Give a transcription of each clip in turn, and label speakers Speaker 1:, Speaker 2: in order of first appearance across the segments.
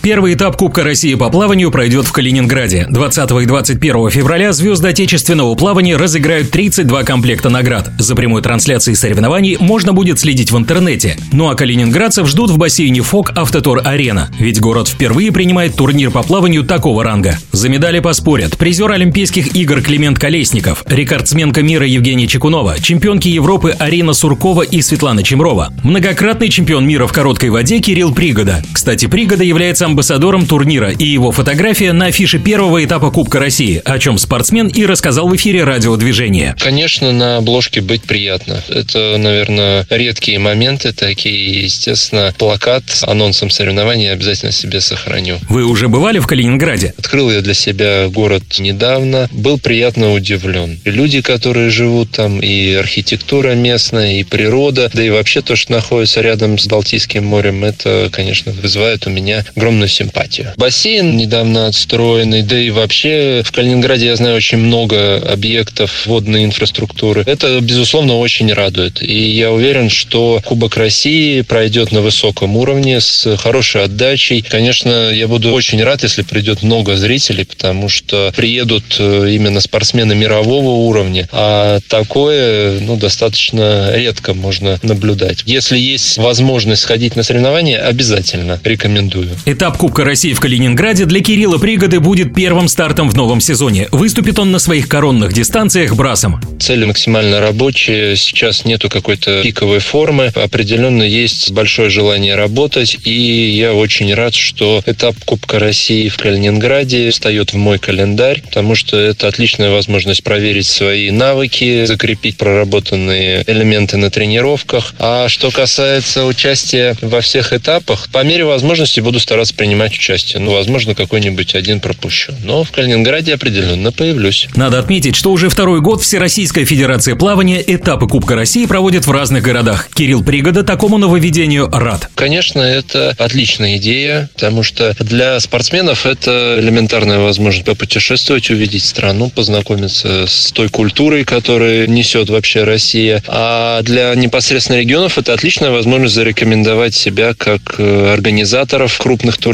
Speaker 1: Первый этап Кубка России по плаванию пройдет в Калининграде. 20 и 21 февраля звезды отечественного плавания разыграют 32 комплекта наград. За прямой трансляцией соревнований можно будет следить в интернете. Ну а калининградцев ждут в бассейне ФОК Автотор Арена. Ведь город впервые принимает турнир по плаванию такого ранга. За медали поспорят призер Олимпийских игр Климент Колесников, рекордсменка мира Евгения Чекунова, чемпионки Европы Арина Суркова и Светлана Чемрова, многократный чемпион мира в короткой воде Кирилл Пригода. Кстати, Пригода является амбассадором турнира, и его фотография на афише первого этапа Кубка России, о чем спортсмен и рассказал в эфире радиодвижения.
Speaker 2: Конечно, на обложке быть приятно. Это, наверное, редкие моменты такие. Естественно, плакат с анонсом соревнований обязательно себе сохраню.
Speaker 1: Вы уже бывали в Калининграде?
Speaker 2: Открыл я для себя город недавно. Был приятно удивлен. И люди, которые живут там, и архитектура местная, и природа, да и вообще то, что находится рядом с Балтийским морем, это, конечно, вызывает у меня огромную симпатию. Бассейн недавно отстроенный, да и вообще в Калининграде я знаю очень много объектов водной инфраструктуры. Это, безусловно, очень радует. И я уверен, что Кубок России пройдет на высоком уровне с хорошей отдачей. Конечно, я буду очень рад, если придет много зрителей, потому что приедут э, именно спортсмены мирового уровня, а такое ну, достаточно редко можно наблюдать. Если есть возможность сходить на соревнования, обязательно рекомендую.
Speaker 1: Этап Кубка России в Калининграде для Кирилла Пригоды будет первым стартом в новом сезоне. Выступит он на своих коронных дистанциях брасом.
Speaker 2: Цели максимально рабочие. Сейчас нету какой-то пиковой формы. Определенно есть большое желание работать. И я очень рад, что этап Кубка России в Калининграде встает в мой календарь, потому что это отличная возможность проверить свои навыки, закрепить проработанные элементы на тренировках. А что касается участия во всех этапах, по мере возможности буду стараться принимать участие. Ну, возможно, какой-нибудь один пропущу. Но в Калининграде определенно появлюсь.
Speaker 1: Надо отметить, что уже второй год Всероссийская Федерация плавания этапы Кубка России проводит в разных городах. Кирилл Пригода такому нововведению рад.
Speaker 2: Конечно, это отличная идея, потому что для спортсменов это элементарная возможность попутешествовать, увидеть страну, познакомиться с той культурой, которую несет вообще Россия. А для непосредственно регионов это отличная возможность зарекомендовать себя как э, организаторов крупных турниров,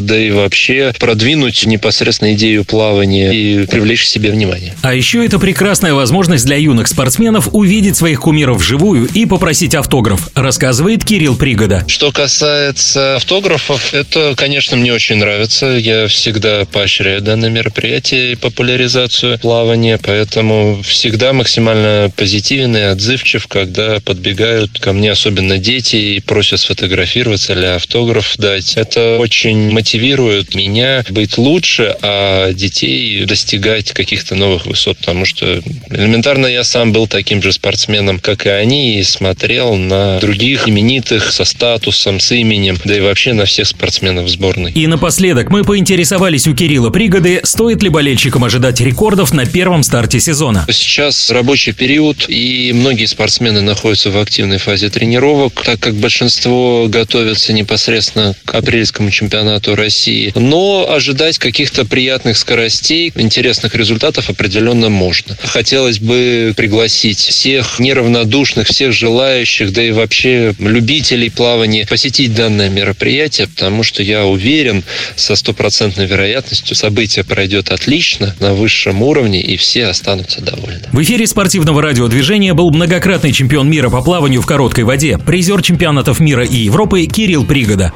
Speaker 2: да и вообще продвинуть непосредственно идею плавания и привлечь к себе внимание.
Speaker 1: А еще это прекрасная возможность для юных спортсменов увидеть своих кумиров вживую и попросить автограф, рассказывает Кирилл Пригода.
Speaker 2: Что касается автографов, это, конечно, мне очень нравится. Я всегда поощряю данное мероприятие и популяризацию плавания, поэтому всегда максимально позитивен и отзывчив, когда подбегают ко мне, особенно дети, и просят сфотографироваться или автограф дать. Это очень мотивирует меня быть лучше, а детей достигать каких-то новых высот, потому что элементарно я сам был таким же спортсменом, как и они, и смотрел на других именитых со статусом, с именем, да и вообще на всех спортсменов сборной.
Speaker 1: И напоследок мы поинтересовались у Кирилла Пригоды, стоит ли болельщикам ожидать рекордов на первом старте сезона.
Speaker 2: Сейчас рабочий период, и многие спортсмены находятся в активной фазе тренировок, так как большинство готовятся непосредственно к апрельскому чемпионату России. Но ожидать каких-то приятных скоростей, интересных результатов определенно можно. Хотелось бы пригласить всех неравнодушных, всех желающих, да и вообще любителей плавания посетить данное мероприятие, потому что я уверен со стопроцентной вероятностью событие пройдет отлично, на высшем уровне, и все останутся довольны.
Speaker 1: В эфире спортивного радиодвижения был многократный чемпион мира по плаванию в короткой воде, призер чемпионатов мира и Европы Кирилл Пригода.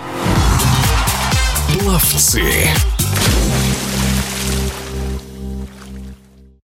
Speaker 3: UFC.